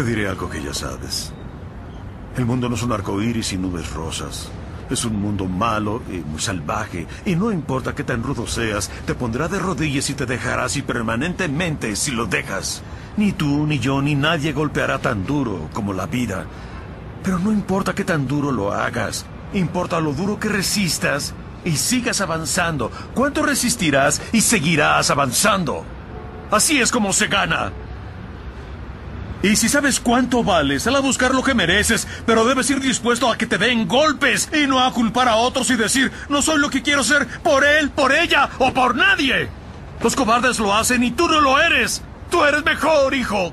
Te diré algo que ya sabes. El mundo no es un arco iris y nubes rosas. Es un mundo malo y muy salvaje, y no importa qué tan rudo seas, te pondrá de rodillas y te dejará así permanentemente si lo dejas. Ni tú, ni yo, ni nadie golpeará tan duro como la vida. Pero no importa qué tan duro lo hagas, importa lo duro que resistas y sigas avanzando. ¿Cuánto resistirás y seguirás avanzando? Así es como se gana. Y si sabes cuánto vales, sal a buscar lo que mereces, pero debes ir dispuesto a que te den golpes y no a culpar a otros y decir, no soy lo que quiero ser por él, por ella o por nadie. Los cobardes lo hacen y tú no lo eres. Tú eres mejor, hijo.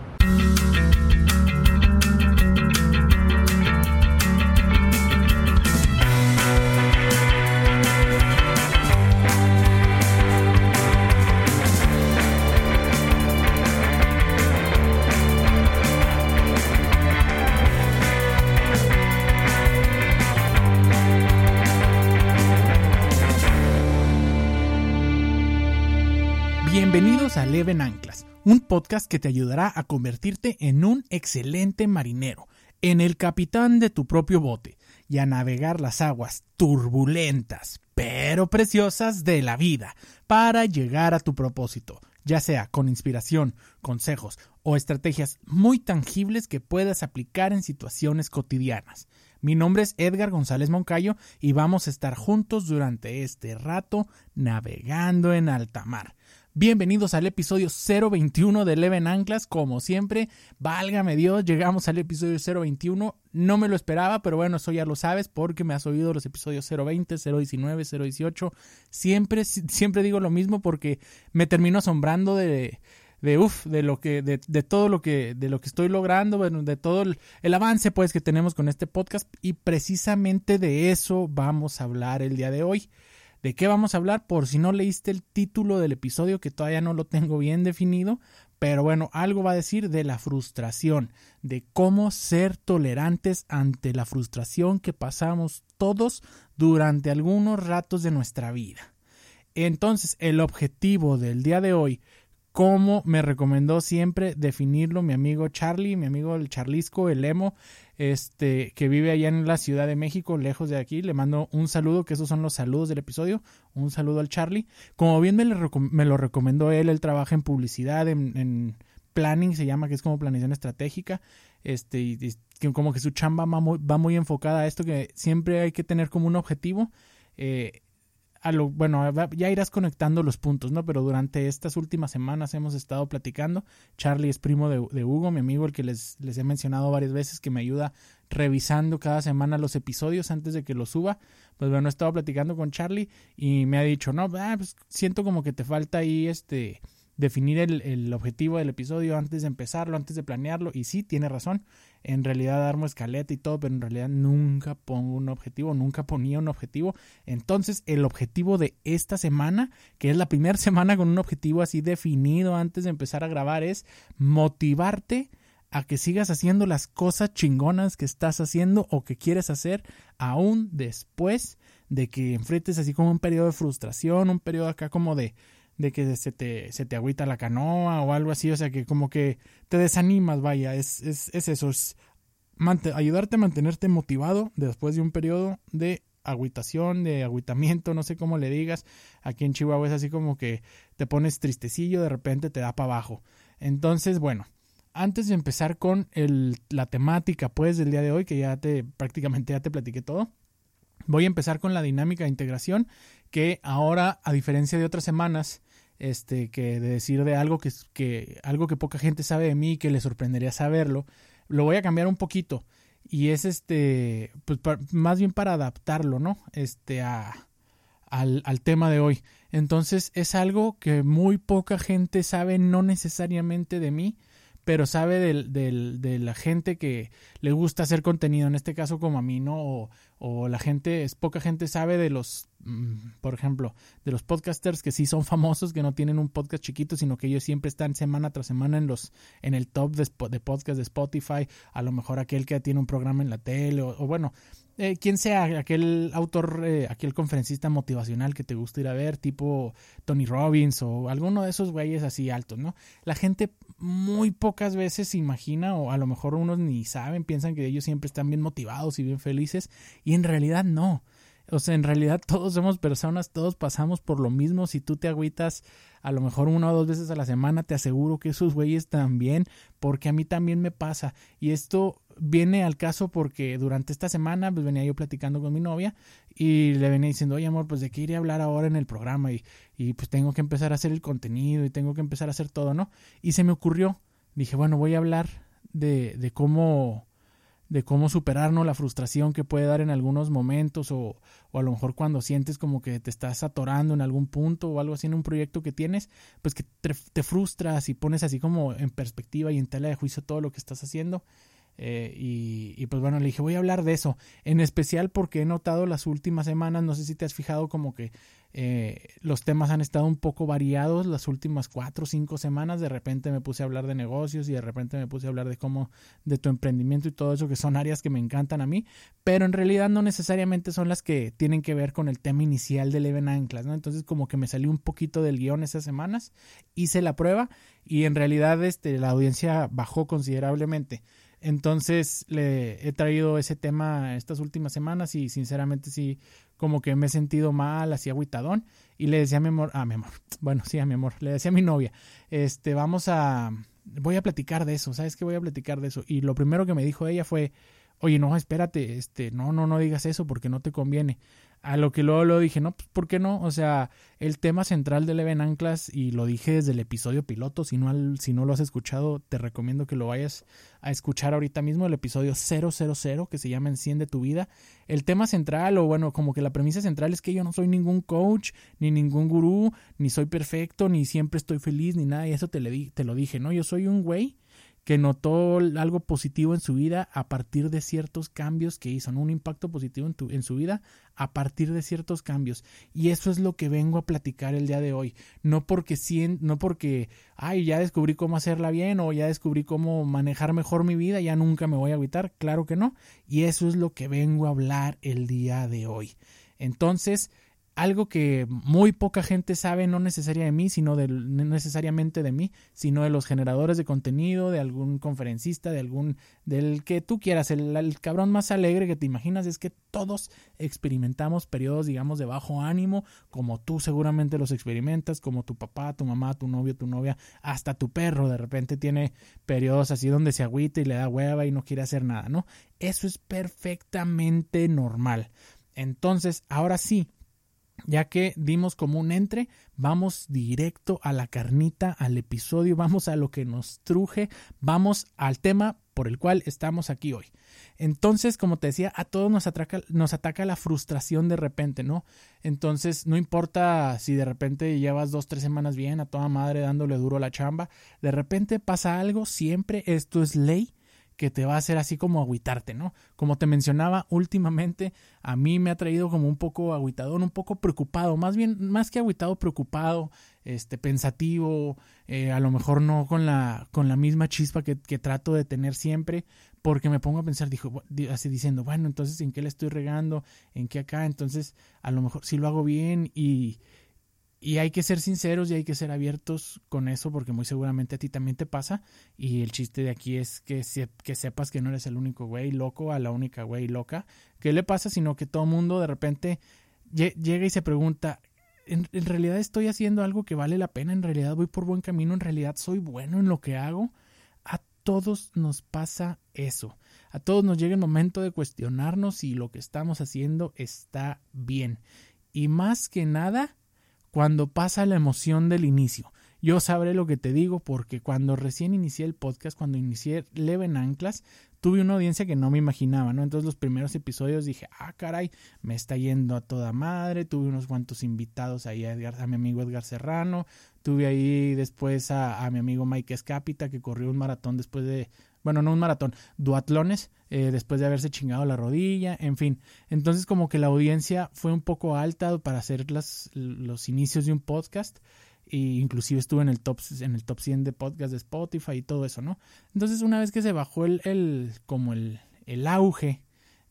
A Leven Anclas, un podcast que te ayudará a convertirte en un excelente marinero, en el capitán de tu propio bote y a navegar las aguas turbulentas pero preciosas de la vida para llegar a tu propósito, ya sea con inspiración, consejos o estrategias muy tangibles que puedas aplicar en situaciones cotidianas. Mi nombre es Edgar González Moncayo y vamos a estar juntos durante este rato navegando en alta mar. Bienvenidos al episodio 021 de Leven Anclas. Como siempre, válgame Dios, llegamos al episodio 021. No me lo esperaba, pero bueno, eso ya lo sabes porque me has oído los episodios 020, 019, 018. Siempre, siempre digo lo mismo porque me termino asombrando de, de uff, de lo que, de, de, todo lo que, de lo que estoy logrando, bueno, de todo el, el, avance pues que tenemos con este podcast y precisamente de eso vamos a hablar el día de hoy. ¿De qué vamos a hablar? Por si no leíste el título del episodio, que todavía no lo tengo bien definido, pero bueno, algo va a decir de la frustración, de cómo ser tolerantes ante la frustración que pasamos todos durante algunos ratos de nuestra vida. Entonces, el objetivo del día de hoy, como me recomendó siempre definirlo mi amigo Charlie, mi amigo el Charlisco, el Emo, este, que vive allá en la Ciudad de México, lejos de aquí. Le mando un saludo, que esos son los saludos del episodio. Un saludo al Charlie. Como bien me, lo recomendó él, él trabaja en publicidad, en, planning, se llama, que es como planeación estratégica. Este, y como que su chamba va muy, va muy, enfocada a esto, que siempre hay que tener como un objetivo. Eh, a lo, bueno, ya irás conectando los puntos, ¿no? Pero durante estas últimas semanas hemos estado platicando. Charlie es primo de, Hugo, mi amigo, el que les, les, he mencionado varias veces, que me ayuda revisando cada semana los episodios antes de que los suba. Pues bueno, he estado platicando con Charlie y me ha dicho, no, ah, pues siento como que te falta ahí este definir el, el, objetivo del episodio antes de empezarlo, antes de planearlo. Y sí, tiene razón. En realidad armo escaleta y todo, pero en realidad nunca pongo un objetivo, nunca ponía un objetivo. Entonces, el objetivo de esta semana, que es la primera semana con un objetivo así definido antes de empezar a grabar, es motivarte a que sigas haciendo las cosas chingonas que estás haciendo o que quieres hacer aún después de que enfrentes así como un periodo de frustración, un periodo acá como de de que se te, se te agüita la canoa o algo así, o sea que como que te desanimas, vaya, es, es, es eso, es ayudarte a mantenerte motivado después de un periodo de agüitación, de agüitamiento, no sé cómo le digas, aquí en Chihuahua es así como que te pones tristecillo, de repente te da para abajo. Entonces, bueno, antes de empezar con el, la temática pues del día de hoy, que ya te prácticamente ya te platiqué todo, voy a empezar con la dinámica de integración, que ahora, a diferencia de otras semanas, este, que de decir de algo que, que, algo que poca gente sabe de mí que le sorprendería saberlo, lo voy a cambiar un poquito. Y es este, pues más bien para adaptarlo, ¿no? Este, a, al, al tema de hoy. Entonces es algo que muy poca gente sabe, no necesariamente de mí, pero sabe del, del, de la gente que le gusta hacer contenido, en este caso como a mí, ¿no? O la gente, es poca gente sabe de los, mm, por ejemplo, de los podcasters que sí son famosos, que no tienen un podcast chiquito, sino que ellos siempre están semana tras semana en los, en el top de, de podcast de Spotify, a lo mejor aquel que tiene un programa en la tele, o, o bueno, eh, quien sea aquel autor, eh, aquel conferencista motivacional que te gusta ir a ver, tipo Tony Robbins o alguno de esos güeyes así altos, ¿no? La gente muy pocas veces imagina, o a lo mejor unos ni saben, piensan que ellos siempre están bien motivados y bien felices, y en realidad no. O sea, en realidad todos somos personas, todos pasamos por lo mismo. Si tú te agüitas a lo mejor una o dos veces a la semana, te aseguro que esos güeyes también, porque a mí también me pasa. Y esto viene al caso porque durante esta semana pues venía yo platicando con mi novia y le venía diciendo, oye amor, pues de qué iré a hablar ahora en el programa y, y pues tengo que empezar a hacer el contenido y tengo que empezar a hacer todo, ¿no? Y se me ocurrió, dije, bueno, voy a hablar de, de cómo de cómo superarnos la frustración que puede dar en algunos momentos o, o, a lo mejor cuando sientes como que te estás atorando en algún punto o algo así en un proyecto que tienes, pues que te, te frustras y pones así como en perspectiva y en tela de juicio todo lo que estás haciendo eh, y, pues bueno, le dije, voy a hablar de eso, en especial porque he notado las últimas semanas, no sé si te has fijado como que eh, los temas han estado un poco variados las últimas cuatro o cinco semanas, de repente me puse a hablar de negocios y de repente me puse a hablar de cómo, de tu emprendimiento y todo eso, que son áreas que me encantan a mí, pero en realidad no necesariamente son las que tienen que ver con el tema inicial de Leven Anclas, ¿no? Entonces como que me salió un poquito del guion esas semanas, hice la prueba y en realidad este, la audiencia bajó considerablemente. Entonces le he traído ese tema estas últimas semanas y sinceramente sí, como que me he sentido mal, así agüitadón. Y le decía a mi amor, a mi amor, bueno, sí, a mi amor, le decía a mi novia, este, vamos a, voy a platicar de eso, ¿sabes qué? Voy a platicar de eso. Y lo primero que me dijo ella fue, oye, no, espérate, este, no, no, no digas eso porque no te conviene. A lo que luego lo dije, no, pues ¿por qué no? O sea, el tema central de Leven Anclas, y lo dije desde el episodio piloto, si no, si no lo has escuchado, te recomiendo que lo vayas a escuchar ahorita mismo, el episodio 000, que se llama Enciende tu vida. El tema central, o bueno, como que la premisa central es que yo no soy ningún coach, ni ningún gurú, ni soy perfecto, ni siempre estoy feliz, ni nada, y eso te, le te lo dije, ¿no? Yo soy un güey que notó algo positivo en su vida a partir de ciertos cambios que hizo, un impacto positivo en, tu, en su vida a partir de ciertos cambios. Y eso es lo que vengo a platicar el día de hoy. No porque, no porque, ay, ya descubrí cómo hacerla bien o ya descubrí cómo manejar mejor mi vida, ya nunca me voy a agüitar. Claro que no. Y eso es lo que vengo a hablar el día de hoy. Entonces, algo que muy poca gente sabe, no necesariamente de mí, sino de, necesariamente de mí, sino de los generadores de contenido, de algún conferencista, de algún, del que tú quieras, el, el, cabrón más alegre que te imaginas, es que todos experimentamos periodos, digamos, de bajo ánimo, como tú seguramente los experimentas, como tu papá, tu mamá, tu novio, tu novia, hasta tu perro de repente tiene periodos así donde se agüita y le da hueva y no quiere hacer nada, ¿no? Eso es perfectamente normal. Entonces, ahora sí, ya que dimos como un entre, vamos directo a la carnita, al episodio, vamos a lo que nos truje, vamos al tema por el cual estamos aquí hoy. Entonces, como te decía, a todos nos, atraca, nos ataca la frustración de repente, ¿no? Entonces, no importa si de repente llevas dos, tres semanas bien, a toda madre dándole duro la chamba, de repente pasa algo, siempre esto es ley, que te va a hacer así como agüitarte, ¿no? Como te mencionaba, últimamente a mí me ha traído como un poco agüitadón, un poco preocupado, más bien, más que agüitado, preocupado, este, pensativo, eh, a lo mejor no con la, con la misma chispa que, que, trato de tener siempre, porque me pongo a pensar, dijo, así diciendo, bueno, entonces, ¿en qué le estoy regando? ¿En qué acá? Entonces, a lo mejor si lo hago bien y y hay que ser sinceros y hay que ser abiertos con eso porque muy seguramente a ti también te pasa. Y el chiste de aquí es que, que sepas que no eres el único güey loco a la única güey loca. ¿Qué le pasa? Sino que todo mundo de repente llega y se pregunta, ¿en, ¿en, realidad estoy haciendo algo que vale la pena? ¿En realidad voy por buen camino? ¿En realidad soy bueno en lo que hago? A todos nos pasa eso. A todos nos llega el momento de cuestionarnos si lo que estamos haciendo está bien. Y más que nada, cuando pasa la emoción del inicio. Yo sabré lo que te digo porque cuando recién inicié el podcast, cuando inicié Leven Anclas, tuve una audiencia que no me imaginaba, ¿no? Entonces los primeros episodios dije, ah, caray, me está yendo a toda madre, tuve unos cuantos invitados ahí a, Edgar, a mi amigo Edgar Serrano, tuve ahí después a, a, mi amigo Mike Escapita que corrió un maratón después de bueno, no un maratón, duatlones, eh, después de haberse chingado la rodilla, en fin. Entonces como que la audiencia fue un poco alta para hacer las, los inicios de un podcast e inclusive estuve en el top en el top 100 de podcast de Spotify y todo eso, ¿no? Entonces una vez que se bajó el, el como el, el auge,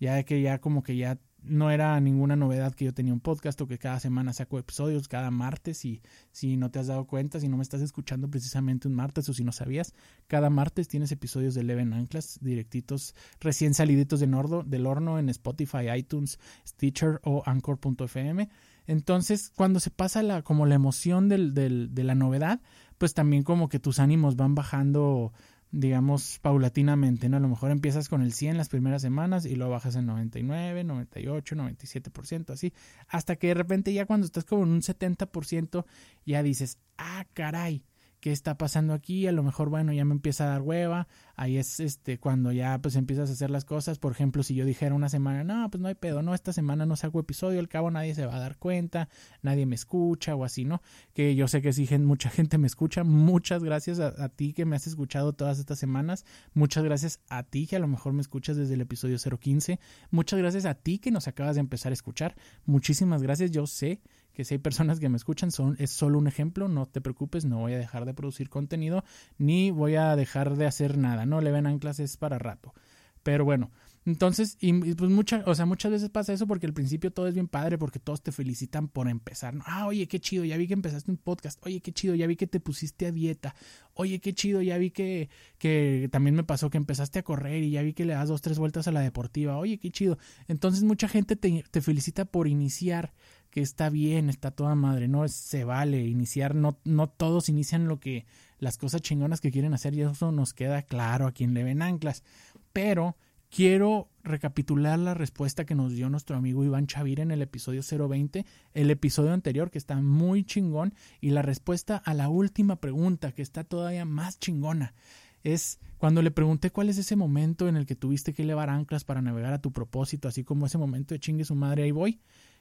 ya que ya como que ya no era ninguna novedad que yo tenía un podcast o que cada semana saco episodios, cada martes, y si no te has dado cuenta, si no me estás escuchando precisamente un martes o si no sabías, cada martes tienes episodios de Leven Anclas directitos, recién saliditos de nordo, del horno en Spotify, iTunes, Stitcher o Anchor.fm. Entonces, cuando se pasa la, como la emoción del, del, de la novedad, pues también como que tus ánimos van bajando digamos, paulatinamente, ¿no? A lo mejor empiezas con el 100 las primeras semanas y lo bajas en 99, 98, 97%, así, hasta que de repente ya cuando estás como en un 70% ya dices, ah, caray, ¿qué está pasando aquí? A lo mejor, bueno, ya me empieza a dar hueva, ahí es este cuando ya pues empiezas a hacer las cosas, por ejemplo, si yo dijera una semana, no, pues no hay pedo, no, esta semana no saco episodio, al cabo nadie se va a dar cuenta, nadie me escucha o así, ¿no? Que yo sé que sí, mucha gente me escucha, muchas gracias a, ti que me has escuchado todas estas semanas, muchas gracias a ti que a lo mejor me escuchas desde el episodio 015, muchas gracias a ti que nos acabas de empezar a escuchar, muchísimas gracias, yo sé que si hay personas que me escuchan, son, es solo un ejemplo, no te preocupes, no voy a dejar de producir contenido, ni voy a dejar de hacer nada, no le ven en clases para rato. Pero bueno, entonces, y, pues muchas, o sea, muchas veces pasa eso porque al principio todo es bien padre, porque todos te felicitan por empezar. Ah, oye, qué chido, ya vi que empezaste un podcast. Oye, qué chido, ya vi que te pusiste a dieta. Oye, qué chido, ya vi que, que también me pasó que empezaste a correr y ya vi que le das dos, tres vueltas a la deportiva. Oye, qué chido. Entonces mucha gente te, te felicita por iniciar que está bien, está toda madre, no se vale iniciar, no, no todos inician lo que las cosas chingonas que quieren hacer y eso nos queda claro a quien le ven anclas. Pero quiero recapitular la respuesta que nos dio nuestro amigo Iván Chavir en el episodio 020, el episodio anterior que está muy chingón y la respuesta a la última pregunta que está todavía más chingona es cuando le pregunté cuál es ese momento en el que tuviste que elevar anclas para navegar a tu propósito, así como ese momento de chingue su madre ahí voy.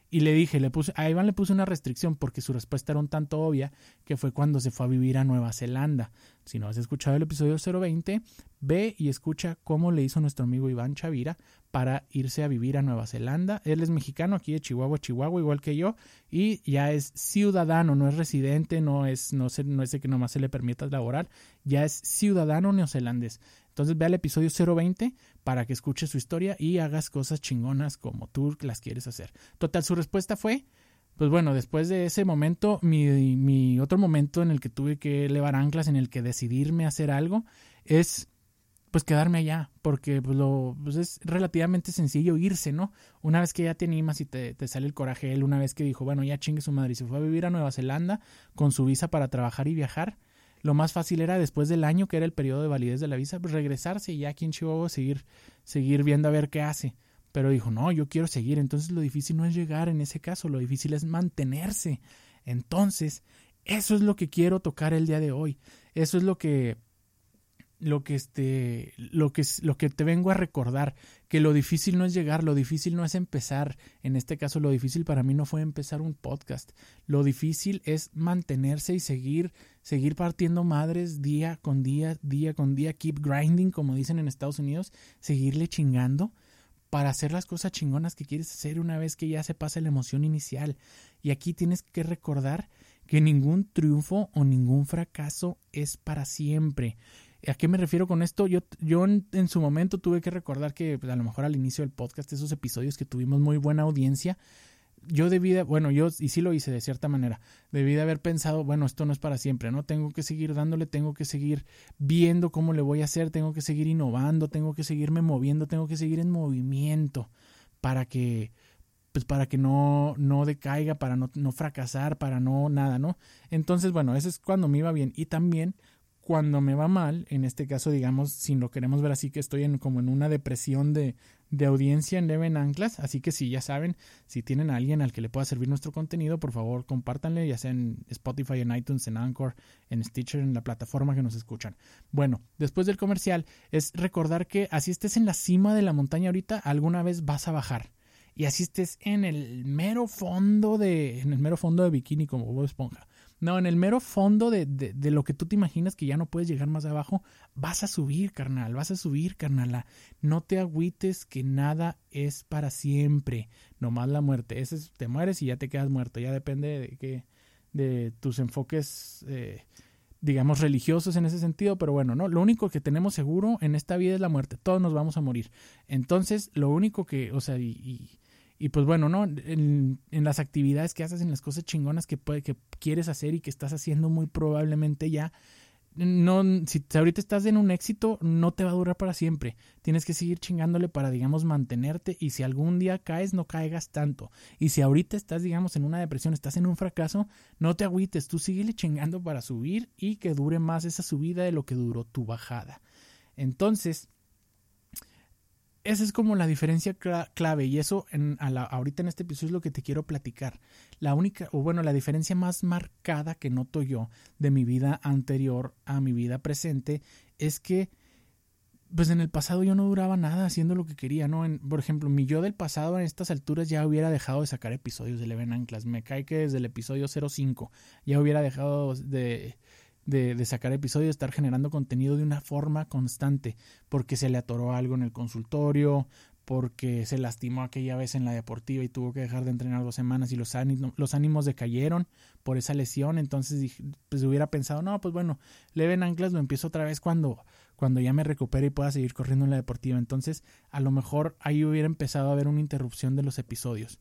Y le dije, le puse, a Iván le puse una restricción porque su respuesta era un tanto obvia, que fue cuando se fue a vivir a Nueva Zelanda. Si no has escuchado el episodio 020, ve y escucha cómo le hizo nuestro amigo Iván Chavira para irse a vivir a Nueva Zelanda. Él es mexicano, aquí de Chihuahua, Chihuahua, igual que yo, y ya es ciudadano, no es residente, no es, no sé, no es que nomás se le permita laborar, ya es ciudadano neozelandés. Entonces ve al episodio 020 para que escuches su historia y hagas cosas chingonas como tú las quieres hacer. Total, su respuesta fue, pues bueno, después de ese momento, mi, mi otro momento en el que tuve que elevar anclas, en el que decidirme hacer algo, es pues quedarme allá, porque pues, lo, pues es relativamente sencillo irse, ¿no? Una vez que ya te animas y te, te, sale el coraje, él una vez que dijo, bueno, ya chingue su madre y se fue a vivir a Nueva Zelanda con su visa para trabajar y viajar, lo más fácil era después del año, que era el periodo de validez de la visa, regresarse y ya aquí en Chihuahua seguir, seguir viendo a ver qué hace. Pero dijo, no, yo quiero seguir. Entonces lo difícil no es llegar en ese caso, lo difícil es mantenerse. Entonces, eso es lo que quiero tocar el día de hoy. Eso es lo que lo que este lo que lo que te vengo a recordar que lo difícil no es llegar lo difícil no es empezar. En este caso lo difícil para mí no fue empezar un podcast. Lo difícil es mantenerse y seguir seguir partiendo madres día con día día con día keep grinding como dicen en Estados Unidos seguirle chingando para hacer las cosas chingonas que quieres hacer una vez que ya se pasa la emoción inicial. Y aquí tienes que recordar que ningún triunfo o ningún fracaso es para siempre ¿A qué me refiero con esto? Yo, yo en, su momento tuve que recordar que pues, a lo mejor al inicio del podcast, esos episodios que tuvimos muy buena audiencia, yo debí de, bueno, yo y sí lo hice de cierta manera, debí de haber pensado, bueno, esto no es para siempre, ¿no? Tengo que seguir dándole, tengo que seguir viendo cómo le voy a hacer, tengo que seguir innovando, tengo que seguirme moviendo, tengo que seguir en movimiento para que pues para que no, no decaiga, para no, no fracasar, para no nada, ¿no? Entonces, bueno, eso es cuando me iba bien. Y también cuando me va mal, en este caso, digamos, si lo queremos ver así, que estoy en, como en una depresión de, de audiencia en Leven Anclas, así que si ya saben, si tienen a alguien al que le pueda servir nuestro contenido, por favor, compártanle, ya sea en Spotify, en iTunes, en Anchor, en Stitcher, en la plataforma que nos escuchan. Bueno, después del comercial, es recordar que así estés en la cima de la montaña ahorita, alguna vez vas a bajar. Y así estés en el mero fondo de, en el mero fondo de bikini como Bob Esponja No, en el mero fondo de, de, lo que tú te imaginas que ya no puedes llegar más abajo, vas a subir, carnal, vas a subir, carnala. No te agüites que nada es para siempre, nomás la muerte. Ese es, te mueres y ya te quedas muerto, ya depende de que de tus enfoques eh, digamos, religiosos en ese sentido, pero bueno, no, lo único que tenemos seguro en esta vida es la muerte, todos nos vamos a morir. Entonces, lo único que, o sea, y, pues bueno, ¿no? En, en, las actividades que haces, en las cosas chingonas que, puede, que quieres hacer y que estás haciendo muy probablemente ya, no, si ahorita estás en un éxito, no te va a durar para siempre. Tienes que seguir chingándole para, digamos, mantenerte. Y si algún día caes, no caigas tanto. Y si ahorita estás, digamos, en una depresión, estás en un fracaso, no te agüites. Tú síguele chingando para subir y que dure más esa subida de lo que duró tu bajada. Entonces, esa es como la diferencia clave y eso en, ahorita en este episodio es lo que te quiero platicar. La única, o bueno, la diferencia más marcada que noto yo de mi vida anterior a mi vida presente es que, pues en el pasado yo no duraba nada haciendo lo que quería, ¿no? por ejemplo, mi yo del pasado en estas alturas ya hubiera dejado de sacar episodios de Leven Anclas. Me cae que desde el episodio 05 ya hubiera dejado de de, sacar episodios, estar generando contenido de una forma constante, porque se le atoró algo en el consultorio, porque se lastimó aquella vez en la deportiva y tuvo que dejar de entrenar dos semanas y los ánimos, los ánimos decayeron por esa lesión, entonces pues hubiera pensado, no, pues bueno, Leven Anclas lo empiezo otra vez cuando, cuando ya me recupere y pueda seguir corriendo en la deportiva, entonces a lo mejor ahí hubiera empezado a haber una interrupción de los episodios.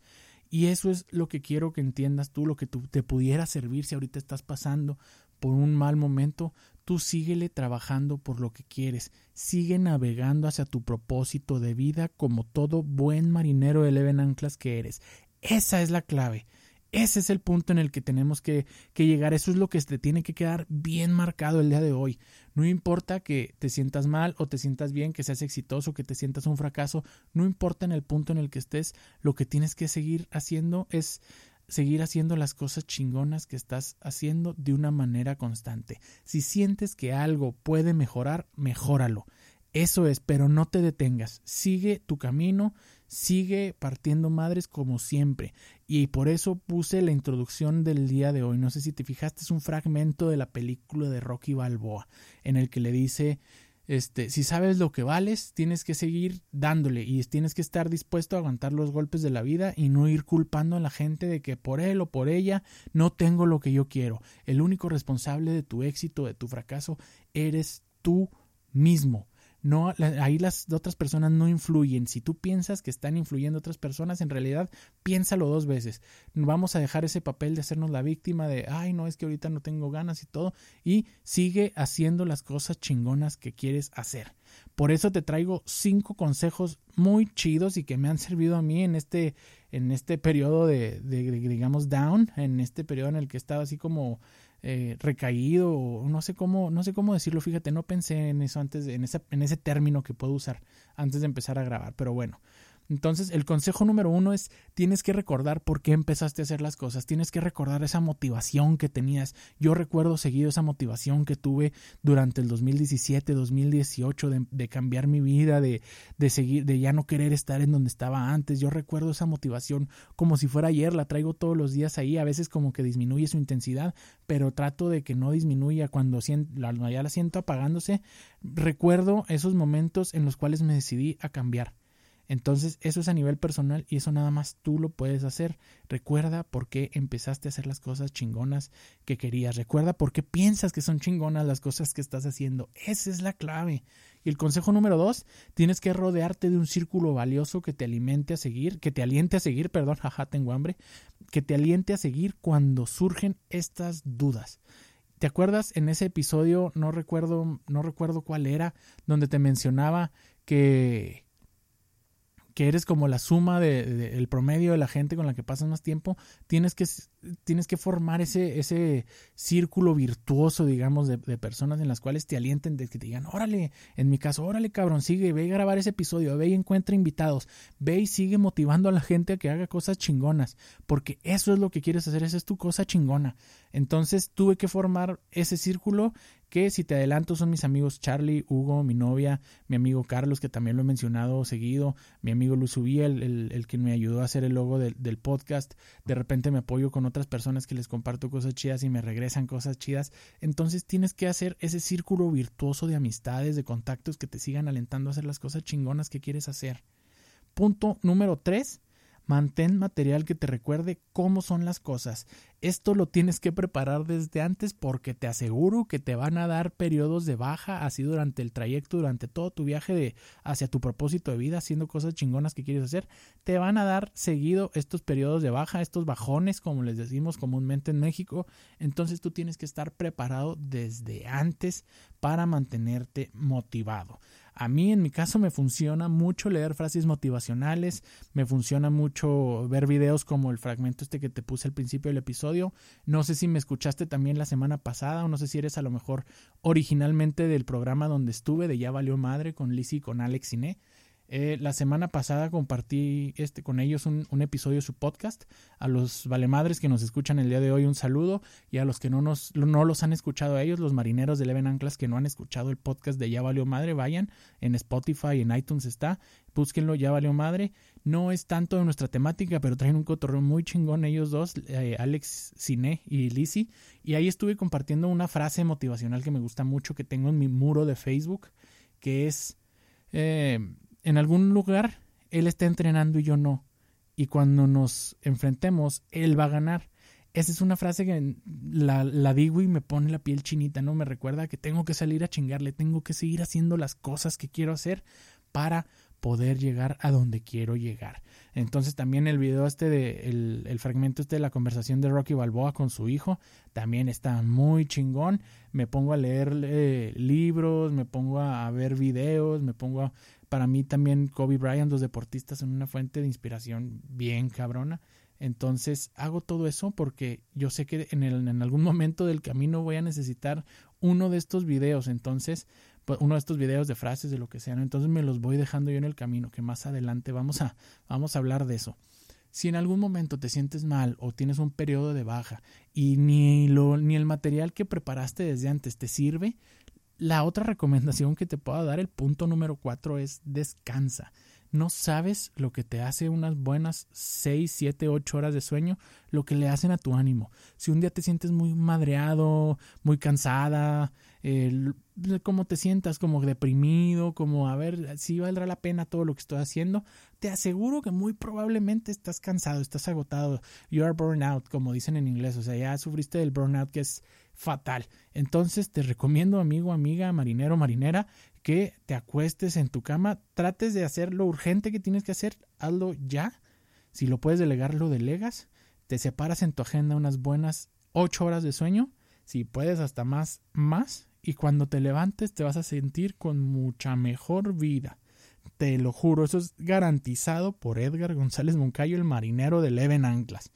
Y eso es lo que quiero que entiendas tú, lo que te pudiera servir si ahorita estás pasando por un mal momento, tú síguele trabajando por lo que quieres, sigue navegando hacia tu propósito de vida como todo buen marinero de Leven Anclas que eres. Esa es la clave. Ese es el punto en el que tenemos que, llegar. Eso es lo que te tiene que quedar bien marcado el día de hoy. No importa que te sientas mal o te sientas bien, que seas exitoso, que te sientas un fracaso. No importa en el punto en el que estés. Lo que tienes que seguir haciendo es seguir haciendo las cosas chingonas que estás haciendo de una manera constante. Si sientes que algo puede mejorar, mejóralo. Eso es, pero no te detengas. Sigue tu camino, sigue partiendo madres como siempre. Y por eso puse la introducción del día de hoy. No sé si te fijaste, es un fragmento de la película de Rocky Balboa, en el que le dice este, si sabes lo que vales, tienes que seguir dándole y tienes que estar dispuesto a aguantar los golpes de la vida y no ir culpando a la gente de que por él o por ella no tengo lo que yo quiero. El único responsable de tu éxito, de tu fracaso, eres tú mismo. No, ahí las otras personas no influyen. Si tú piensas que están influyendo otras personas, en realidad piénsalo dos veces. Vamos a dejar ese papel de hacernos la víctima de, ay, no, es que ahorita no tengo ganas y todo. Y sigue haciendo las cosas chingonas que quieres hacer. Por eso te traigo cinco consejos muy chidos y que me han servido a mí en este, en este periodo de, de digamos, down, en este periodo en el que estaba así como eh, recaído o no sé cómo no sé cómo decirlo fíjate no pensé en eso antes en ese, en ese término que puedo usar antes de empezar a grabar pero bueno entonces, el consejo número uno es, tienes que recordar por qué empezaste a hacer las cosas, tienes que recordar esa motivación que tenías. Yo recuerdo seguido esa motivación que tuve durante el 2017, 2018, de, de cambiar mi vida, de, de seguir, de ya no querer estar en donde estaba antes. Yo recuerdo esa motivación como si fuera ayer, la traigo todos los días ahí, a veces como que disminuye su intensidad, pero trato de que no disminuya cuando ya la siento apagándose. Recuerdo esos momentos en los cuales me decidí a cambiar entonces, eso es a nivel personal y eso nada más tú lo puedes hacer. Recuerda por qué empezaste a hacer las cosas chingonas que querías. Recuerda por qué piensas que son chingonas las cosas que estás haciendo. Esa es la clave. Y el consejo número dos, tienes que rodearte de un círculo valioso que te alimente a seguir, que te aliente a seguir, perdón, jaja, tengo hambre, que te aliente a seguir cuando surgen estas dudas. ¿Te acuerdas en ese episodio, no recuerdo, no recuerdo cuál era, donde te mencionaba que que eres como la suma del de, el promedio de la gente con la que pasas más tiempo, tienes que, tienes que formar ese, ese círculo virtuoso, digamos, de, de, personas en las cuales te alienten, de que te digan, órale, en mi caso, órale, cabrón, sigue, ve a grabar ese episodio, ve y encuentra invitados, ve y sigue motivando a la gente a que haga cosas chingonas, porque eso es lo que quieres hacer, esa es tu cosa chingona. Entonces tuve que formar ese círculo que si te adelanto son mis amigos Charlie, Hugo, mi novia, mi amigo Carlos, que también lo he mencionado seguido, mi amigo Luis Ubí, el, el, que me ayudó a hacer el logo del, del, podcast. De repente me apoyo con otras personas que les comparto cosas chidas y me regresan cosas chidas. Entonces tienes que hacer ese círculo virtuoso de amistades, de contactos que te sigan alentando a hacer las cosas chingonas que quieres hacer. Punto número tres Mantén material que te recuerde cómo son las cosas. Esto lo tienes que preparar desde antes porque te aseguro que te van a dar periodos de baja así durante el trayecto, durante todo tu viaje de hacia tu propósito de vida, haciendo cosas chingonas que quieres hacer. Te van a dar seguido estos periodos de baja, estos bajones, como les decimos comúnmente en México. Entonces tú tienes que estar preparado desde antes para mantenerte motivado. A mí en mi caso me funciona mucho leer frases motivacionales, me funciona mucho ver videos como el fragmento este que te puse al principio del episodio. No sé si me escuchaste también la semana pasada o no sé si eres a lo mejor originalmente del programa donde estuve de Ya Valió Madre con Lizzie y con Alex Iné. Eh, la semana pasada compartí este, con ellos un, episodio de su podcast. A los valemadres que nos escuchan el día de hoy, un saludo. Y a los que no, nos, no los han escuchado a ellos, los marineros de Leven Anclas que no han escuchado el podcast de Ya Valió Madre, vayan. En Spotify, en iTunes está. Búsquenlo, Ya Valió Madre. No es tanto de nuestra temática, pero traen un cotorreo muy chingón ellos dos, eh, Alex Cine y Lizzy. Y ahí estuve compartiendo una frase motivacional que me gusta mucho, que tengo en mi muro de Facebook, que es... Eh, en algún lugar él está entrenando y yo no. Y cuando nos enfrentemos, él va a ganar. Esa es una frase que la, la, digo y me pone la piel chinita, ¿no? Me recuerda que tengo que salir a chingarle, tengo que seguir haciendo las cosas que quiero hacer para poder llegar a donde quiero llegar. Entonces también el video este de el, el, fragmento este de la conversación de Rocky Balboa con su hijo también está muy chingón. Me pongo a leer eh, libros, me pongo a, ver videos, me pongo a, para mí también Kobe Bryant, los deportistas son una fuente de inspiración bien cabrona. Entonces hago todo eso porque yo sé que en, el, en algún momento del camino voy a necesitar uno de estos videos. Entonces, uno de estos videos de frases, de lo que sea. Entonces me los voy dejando yo en el camino, que más adelante vamos a, vamos a hablar de eso. Si en algún momento te sientes mal o tienes un periodo de baja y ni, lo, ni el material que preparaste desde antes te sirve, la otra recomendación que te puedo dar, el punto número cuatro, es descansa. No sabes lo que te hace unas buenas 6, 7, 8 horas de sueño, lo que le hacen a tu ánimo. Si un día te sientes muy madreado, muy cansada, como te sientas, como deprimido, como a ver si valdrá la pena todo lo que estoy haciendo, te aseguro que muy probablemente estás cansado, estás agotado. You are burned out, como dicen en inglés. O sea, ya sufriste del burnout que es fatal. Entonces te recomiendo, amigo, amiga, marinero, marinera, que te acuestes en tu cama, trates de hacer lo urgente que tienes que hacer, hazlo ya. Si lo puedes delegar, lo delegas. Te separas en tu agenda unas buenas ocho horas de sueño, si puedes hasta más, más, y cuando te levantes te vas a sentir con mucha mejor vida. Te lo juro, eso es garantizado por Edgar González Moncayo, el marinero de Leven Anclas.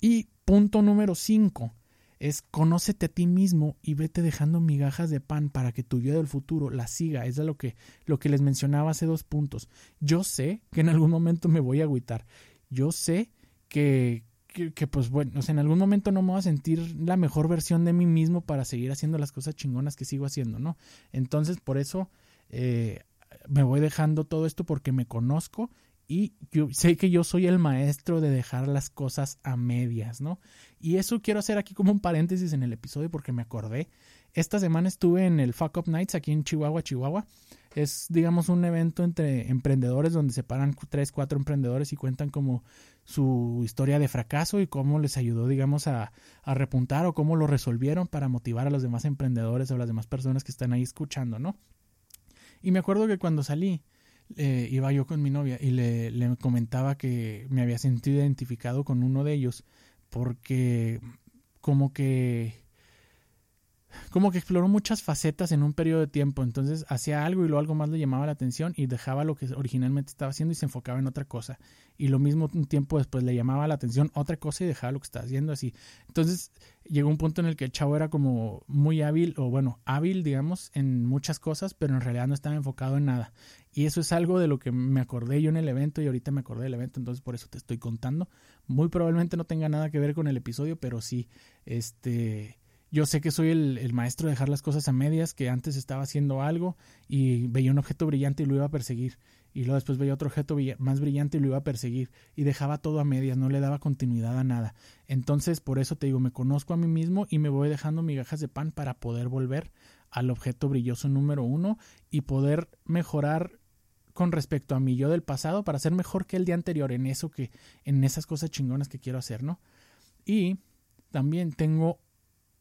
Y punto número 5 es conócete a ti mismo y vete dejando migajas de pan para que tu vida del futuro la siga. Es lo que, lo que les mencionaba hace dos puntos. Yo sé que en algún momento me voy a agüitar. Yo sé que, que, pues bueno, o sea, en algún momento no me voy a sentir la mejor versión de mí mismo para seguir haciendo las cosas chingonas que sigo haciendo, ¿no? Entonces, por eso eh, me voy dejando todo esto porque me conozco y yo sé que yo soy el maestro de dejar las cosas a medias, ¿no? Y eso quiero hacer aquí como un paréntesis en el episodio porque me acordé. Esta semana estuve en el Fuck Up Nights aquí en Chihuahua, Chihuahua. Es, digamos, un evento entre emprendedores donde se paran tres, cuatro emprendedores y cuentan como su historia de fracaso y cómo les ayudó, digamos, a, a repuntar o cómo lo resolvieron para motivar a los demás emprendedores o a las demás personas que están ahí escuchando, ¿no? Y me acuerdo que cuando salí, eh, iba yo con mi novia y le, le, comentaba que me había sentido identificado con uno de ellos porque como que como que exploró muchas facetas en un periodo de tiempo. Entonces hacía algo y luego algo más le llamaba la atención y dejaba lo que originalmente estaba haciendo y se enfocaba en otra cosa. Y lo mismo un tiempo después le llamaba la atención otra cosa y dejaba lo que estaba haciendo así. Entonces llegó un punto en el que el chavo era como muy hábil o bueno, hábil digamos en muchas cosas, pero en realidad no estaba enfocado en nada. Y eso es algo de lo que me acordé yo en el evento y ahorita me acordé del evento, entonces por eso te estoy contando. Muy probablemente no tenga nada que ver con el episodio, pero sí, este yo sé que soy el, maestro de dejar las cosas a medias, que antes estaba haciendo algo y veía un objeto brillante y lo iba a perseguir. Y luego después veía otro objeto más brillante y lo iba a perseguir. Y dejaba todo a medias, no le daba continuidad a nada. Entonces, por eso te digo, me conozco a mí mismo y me voy dejando migajas de pan para poder volver al objeto brilloso número uno y poder mejorar con respecto a mi yo del pasado para ser mejor que el día anterior en eso que, en esas cosas chingonas que quiero hacer, ¿no? Y también tengo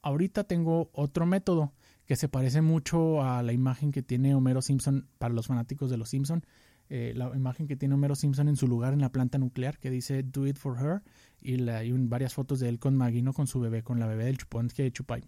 ahorita tengo otro método que se parece mucho a la imagen que tiene Homero Simpson para los fanáticos de los Simpson. Eh, la imagen que tiene Homero Simpson en su lugar en la planta nuclear que dice Do it for her y, la, hay varias fotos de él con Maggie, con su bebé, con la bebé del chupón que chupa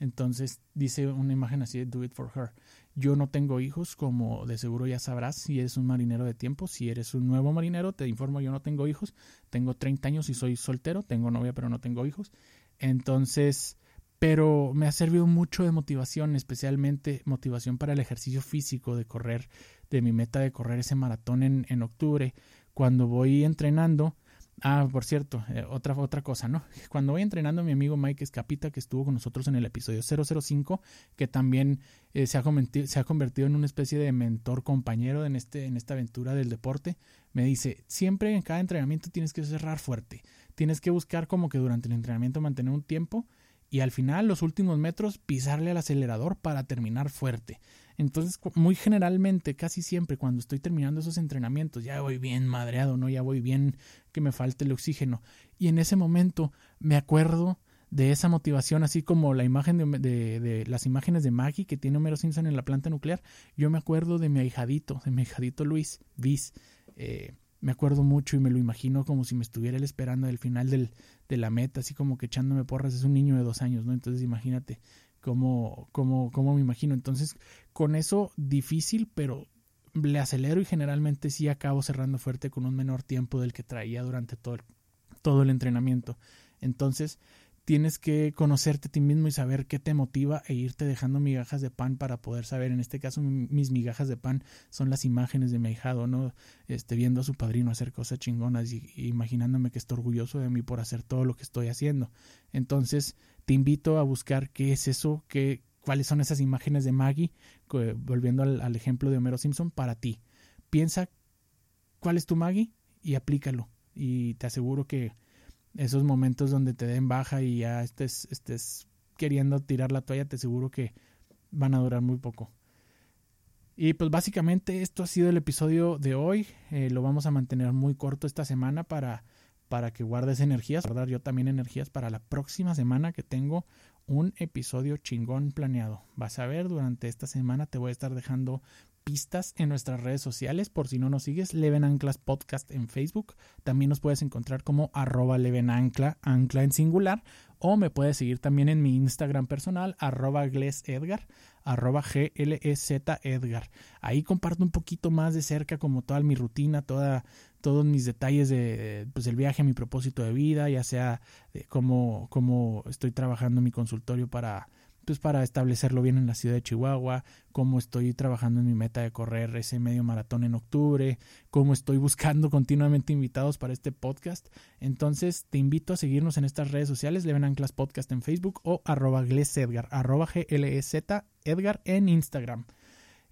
entonces dice una imagen así de Do it for her. Yo no tengo hijos, como de seguro ya sabrás si eres un marinero de tiempo. Si eres un nuevo marinero, te informo, yo no tengo hijos. Tengo 30 años y soy soltero. Tengo novia, pero no tengo hijos. Entonces, pero me ha servido mucho de motivación, especialmente motivación para el ejercicio físico de correr, de mi meta de correr ese maratón en, en octubre. Cuando voy entrenando, Ah, por cierto, eh, otra, otra cosa, ¿no? Cuando voy entrenando mi amigo Mike Escapita, que estuvo con nosotros en el episodio 005, que también eh, se, ha se, ha convertido en una especie de mentor compañero en, este, en esta aventura del deporte, me dice, siempre en cada entrenamiento tienes que cerrar fuerte, tienes que buscar como que durante el entrenamiento mantener un tiempo y al final, los últimos metros, pisarle al acelerador para terminar fuerte. Entonces, muy generalmente, casi siempre, cuando estoy terminando esos entrenamientos, ya voy bien madreado, ¿no? Ya voy bien que me falte el oxígeno. Y en ese momento me acuerdo de esa motivación, así como la imagen de, las imágenes de Maggie que tiene Homero Simpson en la planta nuclear. Yo me acuerdo de mi ahijadito, de mi ahijadito Luis, Viz. Eh, me acuerdo mucho y me lo imagino como si me estuviera él esperando al final del, de la meta, así como que echándome porras. Es un niño de dos años, ¿no? Entonces imagínate cómo, cómo, cómo me imagino. Entonces, con eso difícil, pero le acelero y generalmente sí acabo cerrando fuerte con un menor tiempo del que traía durante todo todo el entrenamiento. Entonces, tienes que conocerte a ti mismo y saber qué te motiva e irte dejando migajas de pan para poder saber. En este caso, mis migajas de pan son las imágenes de mi hijado, ¿no? Este, viendo a su padrino hacer cosas chingonas y, imaginándome que está orgulloso de mí por hacer todo lo que estoy haciendo. Entonces, te invito a buscar qué es eso, qué, cuáles son esas imágenes de Maggie, volviendo al, al ejemplo de Homero Simpson, para ti. Piensa cuál es tu Maggie y aplícalo. Y te aseguro que esos momentos donde te den baja y ya estés, estés queriendo tirar la toalla, te aseguro que van a durar muy poco. Y pues básicamente esto ha sido el episodio de hoy. Eh, lo vamos a mantener muy corto esta semana para, para que guardes energías, guardar yo también energías para la próxima semana que tengo un episodio chingón planeado. Vas a ver, durante esta semana te voy a estar dejando pistas en nuestras redes sociales. Por si no nos sigues, Leven Anclas Podcast en Facebook. También nos puedes encontrar como arroba Leven Ancla, en singular. O me puedes seguir también en mi Instagram personal, arroba Edgar, arroba GLEZ Edgar. Ahí comparto un poquito más de cerca como toda mi rutina, toda, todos mis detalles de pues el viaje, mi propósito de vida, ya sea de cómo, cómo estoy trabajando en mi consultorio para pues para establecerlo bien en la ciudad de Chihuahua, cómo estoy trabajando en mi meta de correr ese medio maratón en octubre, cómo estoy buscando continuamente invitados para este podcast. Entonces te invito a seguirnos en estas redes sociales, Leven Anclas Podcast en Facebook o arroba Edgar, arroba G-L-E-Z Edgar en Instagram.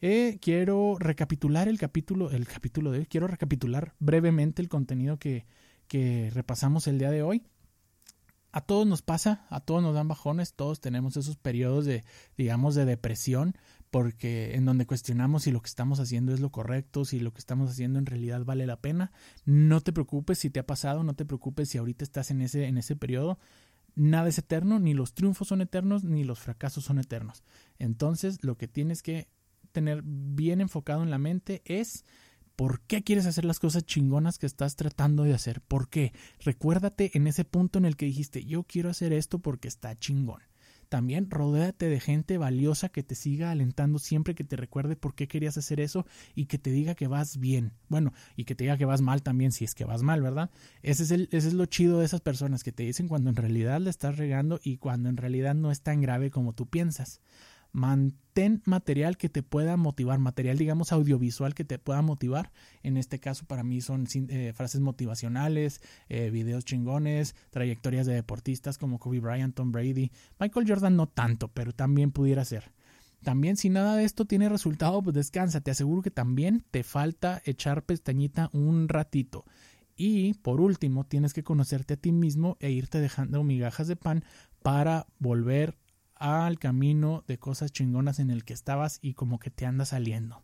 Eh, quiero recapitular el capítulo, el capítulo de hoy, quiero recapitular brevemente el contenido que, que repasamos el día de hoy a todos nos pasa, a todos nos dan bajones, todos tenemos esos periodos de, digamos, de depresión, porque en donde cuestionamos si lo que estamos haciendo es lo correcto, si lo que estamos haciendo en realidad vale la pena. No te preocupes si te ha pasado, no te preocupes si ahorita estás en ese, en ese periodo. Nada es eterno, ni los triunfos son eternos, ni los fracasos son eternos. Entonces, lo que tienes que tener bien enfocado en la mente es ¿Por qué quieres hacer las cosas chingonas que estás tratando de hacer? ¿Por qué? Recuérdate en ese punto en el que dijiste, yo quiero hacer esto porque está chingón. también rodéate de gente valiosa que te siga alentando siempre que te recuerde por qué querías hacer eso y que te diga que vas bien. Bueno, y que te diga que vas mal también si es que vas mal, ¿verdad? Ese es, el, ese es lo chido de esas personas que te dicen cuando en realidad le estás regando y cuando en realidad no es tan grave como tú piensas. Mantén material que te pueda motivar, material digamos audiovisual que te pueda motivar. En este caso para mí son eh, frases motivacionales, eh, videos chingones, trayectorias de deportistas como Kobe Bryant, Tom Brady, Michael Jordan no tanto, pero también pudiera ser. También si nada de esto tiene resultado, pues descansa. Te aseguro que también te falta echar pestañita un ratito. Y por último, tienes que conocerte a ti mismo e irte dejando migajas de pan para volver al camino de cosas chingonas en el que estabas y como que te anda saliendo.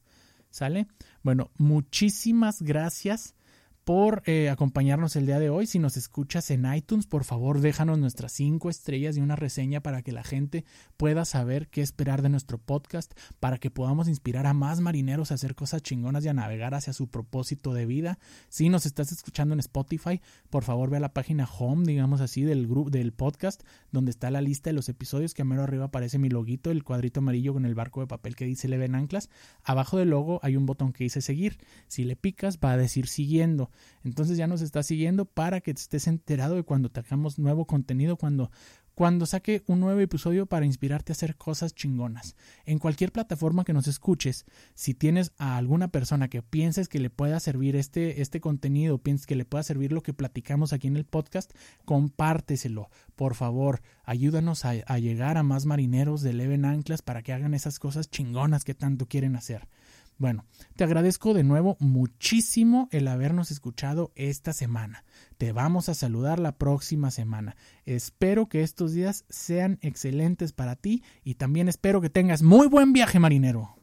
¿Sale? Bueno, muchísimas gracias por eh, acompañarnos el día de hoy. Si nos escuchas en iTunes, por favor déjanos nuestras cinco estrellas y una reseña para que la gente pueda saber qué esperar de nuestro podcast, para que podamos inspirar a más marineros a hacer cosas chingonas y a navegar hacia su propósito de vida. Si nos estás escuchando en Spotify, por favor ve a la página home, digamos así, del grupo del podcast, donde está la lista de los episodios, que a mero arriba aparece mi loguito, el cuadrito amarillo con el barco de papel que dice Leven Anclas. Abajo del logo hay un botón que dice seguir. Si le picas, va a decir siguiendo. Entonces ya nos está siguiendo para que estés enterado de cuando tengamos nuevo contenido, cuando cuando saque un nuevo episodio para inspirarte a hacer cosas chingonas. En cualquier plataforma que nos escuches, si tienes a alguna persona que pienses que le pueda servir este, este contenido, pienses que le pueda servir lo que platicamos aquí en el podcast, compárteselo. Por favor, ayúdanos a, a llegar a más marineros de Leven Anclas para que hagan esas cosas chingonas que tanto quieren hacer. Bueno, te agradezco de nuevo muchísimo el habernos escuchado esta semana. Te vamos a saludar la próxima semana. Espero que estos días sean excelentes para ti y también espero que tengas muy buen viaje marinero.